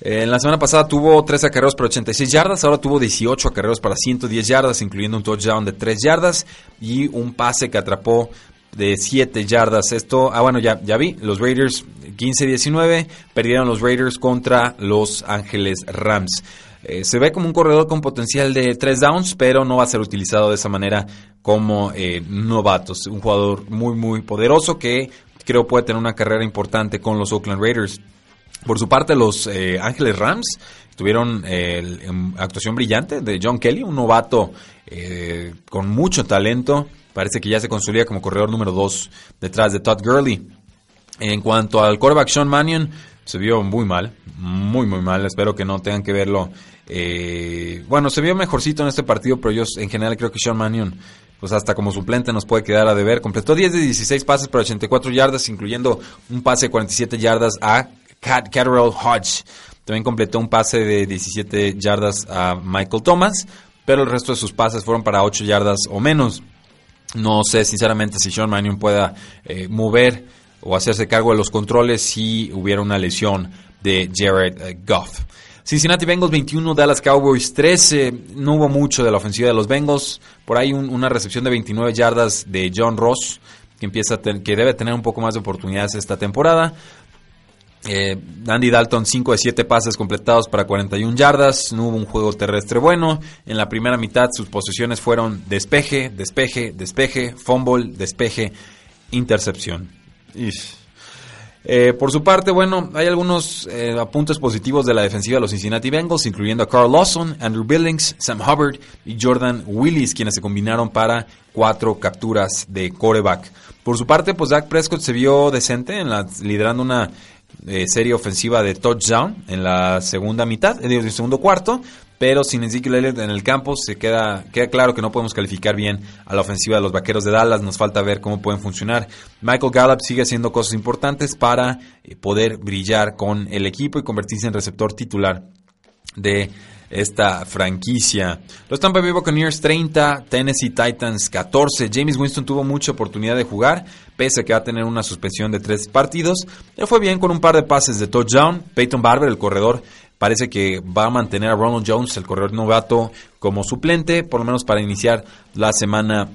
Eh, en la semana pasada tuvo 13 acarreos para 86 yardas, ahora tuvo 18 acarreos para 110 yardas, incluyendo un touchdown de 3 yardas y un pase que atrapó de 7 yardas. Esto, ah bueno, ya, ya vi, los Raiders 15-19 perdieron los Raiders contra los Ángeles Rams. Eh, se ve como un corredor con potencial de 3 downs, pero no va a ser utilizado de esa manera como eh, novatos. Un jugador muy, muy poderoso que creo puede tener una carrera importante con los Oakland Raiders. Por su parte, los eh, Ángeles Rams tuvieron eh, actuación brillante de John Kelly, un novato eh, con mucho talento. Parece que ya se consolida como corredor número 2 detrás de Todd Gurley. En cuanto al quarterback Sean Mannion, se vio muy mal, muy, muy mal. Espero que no tengan que verlo. bueno, se vio mejorcito en este partido, pero yo en general creo que Sean Mannion pues hasta como suplente nos puede quedar a deber. Completó 10 de 16 pases para 84 yardas, incluyendo un pase de 47 yardas a Catterall Hodge. También completó un pase de 17 yardas a Michael Thomas, pero el resto de sus pases fueron para 8 yardas o menos. No sé sinceramente si Sean Mannion pueda eh, mover o hacerse cargo de los controles si hubiera una lesión de Jared eh, Goff. Cincinnati Bengals 21, Dallas Cowboys 13. No hubo mucho de la ofensiva de los Bengals. Por ahí una recepción de 29 yardas de John Ross, que, empieza que debe tener un poco más de oportunidades esta temporada. Eh, Andy Dalton 5 de 7 pases completados para 41 yardas, no hubo un juego terrestre bueno. En la primera mitad sus posesiones fueron despeje, despeje, despeje, fumble, despeje, intercepción. Eh, por su parte, bueno, hay algunos eh, apuntes positivos de la defensiva de los Cincinnati Bengals, incluyendo a Carl Lawson, Andrew Billings, Sam Hubbard y Jordan Willis, quienes se combinaron para cuatro capturas de coreback. Por su parte, pues Dak Prescott se vio decente, en la, liderando una eh, serie ofensiva de touchdown en la segunda mitad, en el segundo cuarto, pero sin Ezekiel Elliott en el campo se queda, queda claro que no podemos calificar bien a la ofensiva de los Vaqueros de Dallas, nos falta ver cómo pueden funcionar. Michael Gallup sigue haciendo cosas importantes para eh, poder brillar con el equipo y convertirse en receptor titular de esta franquicia. Los Tampa Bay Buccaneers 30, Tennessee Titans 14. James Winston tuvo mucha oportunidad de jugar, pese a que va a tener una suspensión de tres partidos. Él fue bien con un par de pases de touchdown. Peyton Barber, el corredor, parece que va a mantener a Ronald Jones, el corredor novato, como suplente, por lo menos para iniciar la semana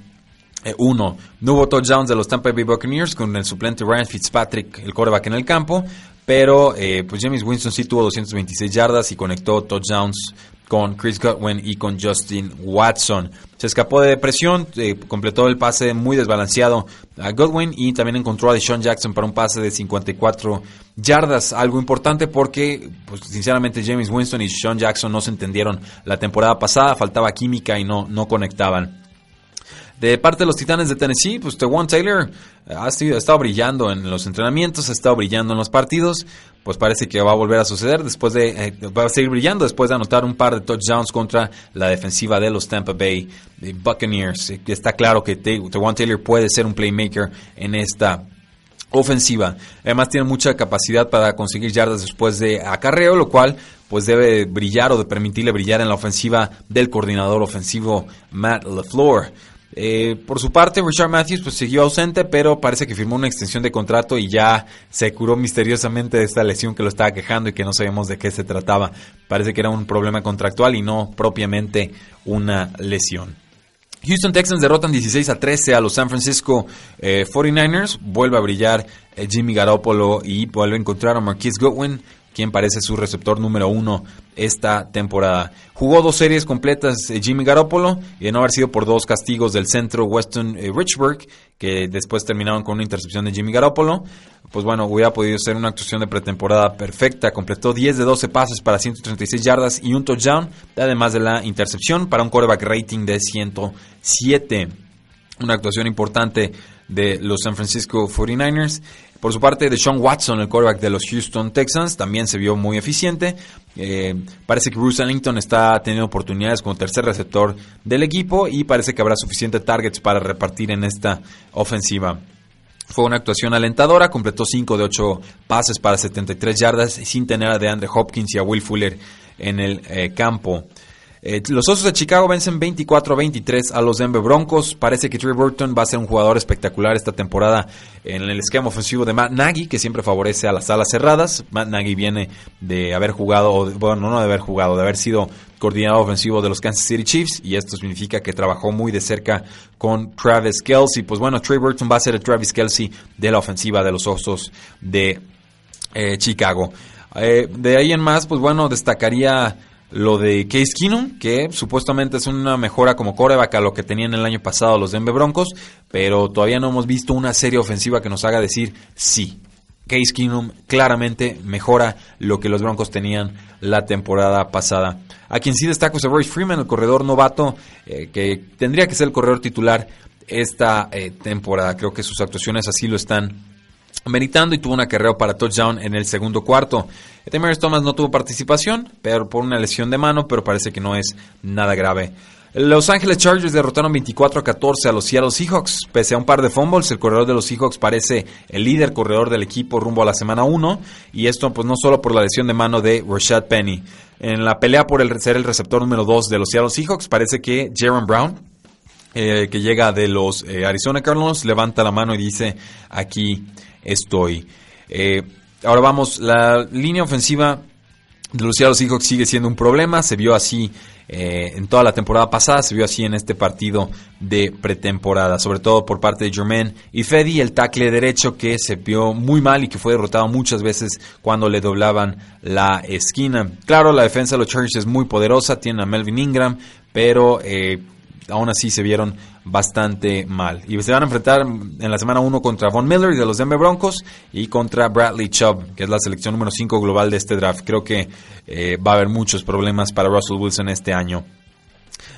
1. Eh, no hubo touchdowns de los Tampa Bay Buccaneers con el suplente Ryan Fitzpatrick, el quarterback en el campo. Pero eh, pues James Winston sí tuvo 226 yardas y conectó touchdowns con Chris Godwin y con Justin Watson. Se escapó de depresión, eh, completó el pase muy desbalanceado a Godwin y también encontró a Deshaun Jackson para un pase de 54 yardas. Algo importante porque, pues sinceramente, James Winston y Deshaun Jackson no se entendieron la temporada pasada, faltaba química y no, no conectaban. De parte de los Titanes de Tennessee, pues Tewan Taylor ha, estado brillando en los entrenamientos, ha estado brillando en los partidos, pues parece que va a volver a suceder después de eh, va a seguir brillando después de anotar un par de touchdowns contra la defensiva de los Tampa Bay Buccaneers. Está claro que Tewan Taylor puede ser un playmaker en esta ofensiva. Además tiene mucha capacidad para conseguir yardas después de acarreo, lo cual pues debe brillar o de permitirle brillar en la ofensiva del coordinador ofensivo Matt LaFleur. Eh, por su parte, Richard Matthews pues, siguió ausente, pero parece que firmó una extensión de contrato y ya se curó misteriosamente de esta lesión que lo estaba quejando y que no sabemos de qué se trataba. Parece que era un problema contractual y no propiamente una lesión. Houston Texans derrotan 16 a 13 a los San Francisco 49ers. Vuelve a brillar Jimmy Garoppolo y vuelve a encontrar a Marquise Goodwin parece su receptor número uno esta temporada. Jugó dos series completas eh, Jimmy Garoppolo y de no haber sido por dos castigos del centro Weston eh, Richburg, que después terminaron con una intercepción de Jimmy Garoppolo, pues bueno, hubiera podido ser una actuación de pretemporada perfecta. Completó 10 de 12 pases para 136 yardas y un touchdown, además de la intercepción para un quarterback rating de 107. Una actuación importante de los San Francisco 49ers. Por su parte, Deshaun Watson, el quarterback de los Houston Texans, también se vio muy eficiente. Eh, parece que Bruce Ellington está teniendo oportunidades como tercer receptor del equipo y parece que habrá suficientes targets para repartir en esta ofensiva. Fue una actuación alentadora, completó 5 de 8 pases para 73 yardas sin tener a DeAndre Hopkins y a Will Fuller en el eh, campo. Eh, los Osos de Chicago vencen 24 a 23 a los Denver Broncos. Parece que Trey Burton va a ser un jugador espectacular esta temporada en el esquema ofensivo de Matt Nagy, que siempre favorece a las alas cerradas. Matt Nagy viene de haber jugado, bueno, no de haber jugado, de haber sido coordinador ofensivo de los Kansas City Chiefs y esto significa que trabajó muy de cerca con Travis Kelsey. Pues bueno, Trey Burton va a ser el Travis Kelsey de la ofensiva de los Osos de eh, Chicago. Eh, de ahí en más, pues bueno, destacaría lo de Case Keenum, que supuestamente es una mejora como coreback a lo que tenían el año pasado los Denver Broncos, pero todavía no hemos visto una serie ofensiva que nos haga decir sí. Case Keenum claramente mejora lo que los Broncos tenían la temporada pasada. A quien sí destaco es a Royce Freeman, el corredor novato, eh, que tendría que ser el corredor titular esta eh, temporada. Creo que sus actuaciones así lo están meritando y tuvo una carrera para touchdown en el segundo cuarto. Etemeris Thomas no tuvo participación, pero por una lesión de mano, pero parece que no es nada grave. Los Angeles Chargers derrotaron 24 a 14 a los Seattle Seahawks. Pese a un par de fumbles, el corredor de los Seahawks parece el líder corredor del equipo rumbo a la semana 1. Y esto pues no solo por la lesión de mano de Rashad Penny. En la pelea por el, ser el receptor número 2 de los Seattle Seahawks, parece que Jaron Brown, eh, que llega de los eh, Arizona Cardinals, levanta la mano y dice aquí estoy. Eh, ahora vamos, la línea ofensiva de los Seattle sigue siendo un problema, se vio así eh, en toda la temporada pasada, se vio así en este partido de pretemporada, sobre todo por parte de Jermaine y Fedi, el tackle derecho que se vio muy mal y que fue derrotado muchas veces cuando le doblaban la esquina. Claro, la defensa de los Chargers es muy poderosa, tiene a Melvin Ingram, pero eh, aún así se vieron bastante mal. Y se van a enfrentar en la semana 1 contra Von Miller de los Denver Broncos y contra Bradley Chubb, que es la selección número 5 global de este draft. Creo que eh, va a haber muchos problemas para Russell Wilson este año.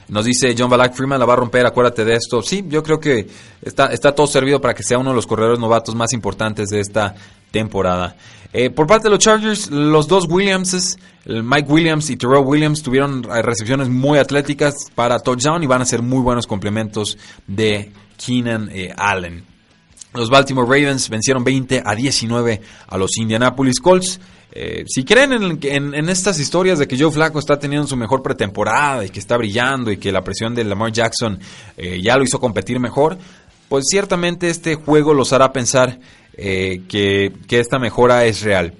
Nos dice John Balak Freeman, la va a romper, acuérdate de esto. Sí, yo creo que está, todo servido para que sea uno de los corredores novatos más importantes de esta temporada. Eh, por parte de los Chargers, los dos Williamses, Mike Williams y Terrell Williams, tuvieron eh, recepciones muy atléticas para touchdown y van a ser muy buenos complementos de Keenan eh, Allen. Los Baltimore Ravens vencieron 20 a 19 a los Indianapolis Colts. Si creen en, en, estas historias de que Joe Flacco está teniendo su mejor pretemporada y que está brillando y que la presión de Lamar Jackson ya lo hizo competir mejor, pues ciertamente este juego los hará pensar eh, que, esta mejora es real.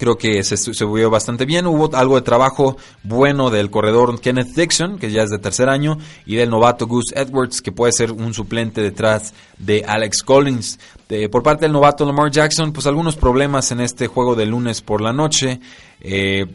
Creo que se, se vio bastante bien. Hubo algo de trabajo bueno del corredor Kenneth Dixon, que ya es de tercer año, y del novato Gus Edwards, que puede ser un suplente detrás de Alex Collins. por parte del novato Lamar Jackson, pues algunos problemas en este juego de lunes por la noche. Eh,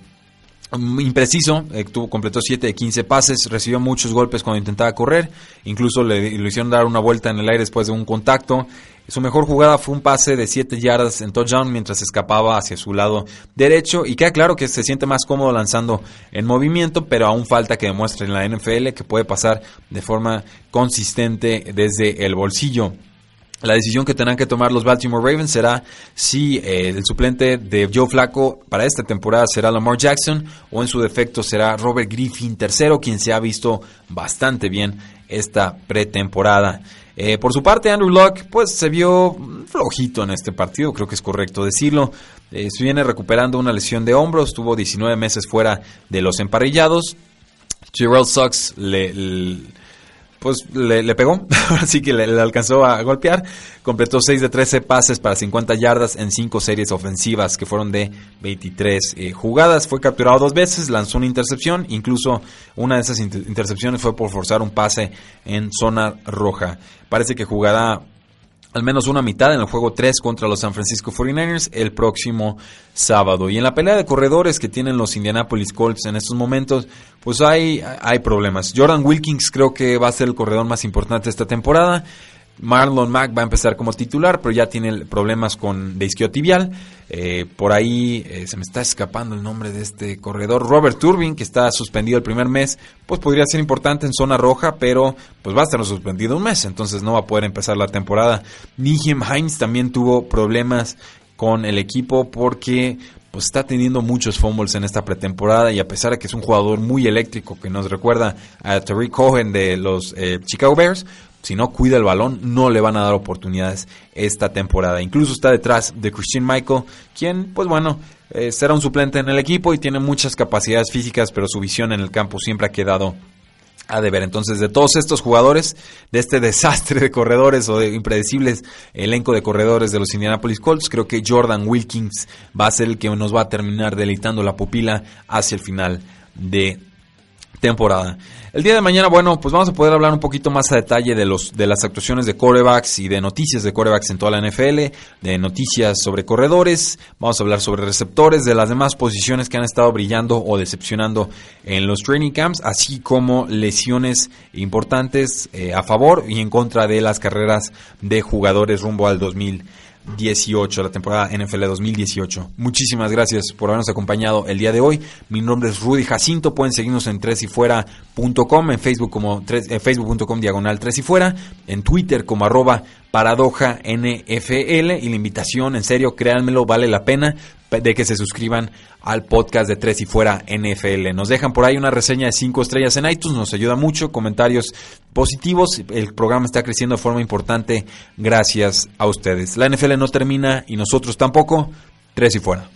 impreciso, eh, tuvo, completó 7 de 15 pases, recibió muchos golpes cuando intentaba correr, incluso le, le, hicieron dar una vuelta en el aire después de un contacto. Su mejor jugada fue un pase de 7 yardas en touchdown mientras escapaba hacia su lado derecho y queda claro que se siente más cómodo lanzando en movimiento, pero aún falta que demuestre en la NFL que puede pasar de forma consistente desde el bolsillo. La decisión que tendrán que tomar los Baltimore Ravens será si eh, el suplente de Joe Flacco para esta temporada será Lamar Jackson o en su defecto será Robert Griffin III, quien se ha visto bastante bien esta pretemporada. Eh, por su parte, Andrew Luck pues se vio flojito en este partido, creo que es correcto decirlo. Eh, se viene recuperando una lesión de hombros, estuvo 19 meses fuera de los emparrillados. Gerald Sucks le pues le, pegó, así que le, alcanzó a golpear. Completó 6 de 13 pases para 50 yardas en 5 series ofensivas que fueron de 23 eh, jugadas. Fue capturado dos veces, lanzó una intercepción, incluso una de esas intercepciones fue por forzar un pase en zona roja. Parece que jugará al menos una mitad en el juego 3 contra los San Francisco 49ers el próximo sábado. Y en la pelea de corredores que tienen los Indianapolis Colts en estos momentos, pues hay, hay problemas. Jordan Wilkins creo que va a ser el corredor más importante esta temporada. Marlon Mack va a empezar como titular, pero ya tiene problemas con de isquiotibial. Eh, por ahí eh, se me está escapando el nombre de este corredor. Robert Turbin, que está suspendido el primer mes, pues podría ser importante en zona roja, pero pues va a estar suspendido un mes, entonces no va a poder empezar la temporada. Nihim Hines también tuvo problemas con el equipo porque pues está teniendo muchos fumbles en esta pretemporada y a pesar de que es un jugador muy eléctrico que nos recuerda a Terry Cohen de los eh, Chicago Bears, si no cuida el balón, no le van a dar oportunidades esta temporada. Incluso está detrás de Christian Michael, quien, pues bueno, eh, será un suplente en el equipo y tiene muchas capacidades físicas, pero su visión en el campo siempre ha quedado a deber. Entonces, de todos estos jugadores, de este desastre de corredores o de impredecibles elenco de corredores de los Indianapolis Colts, creo que Jordan Wilkins va a ser el que nos va a terminar deleitando la pupila hacia el final de temporada. El día de mañana, bueno, pues vamos a poder hablar un poquito más a detalle de los de las actuaciones de corebacks y de noticias de corebacks en toda la NFL, de noticias sobre corredores, vamos a hablar sobre receptores, de las demás posiciones que han estado brillando o decepcionando en los training camps, así como lesiones importantes eh, a favor y en contra de las carreras de jugadores rumbo al 2000 18, la temporada NFL 2018. Muchísimas gracias por habernos acompañado el día de hoy. Mi nombre es Rudy Jacinto. Pueden seguirnos en tresyfuera.com, en Facebook como eh, facebook.com diagonal tres y fuera, en Twitter como arroba paradoja NFL y la invitación, en serio, créanmelo, vale la pena de que se suscriban al podcast de Tres y Fuera NFL. Nos dejan por ahí una reseña de 5 estrellas en iTunes, nos ayuda mucho, comentarios positivos. El programa está creciendo de forma importante gracias a ustedes. La NFL no termina y nosotros tampoco. Tres y Fuera.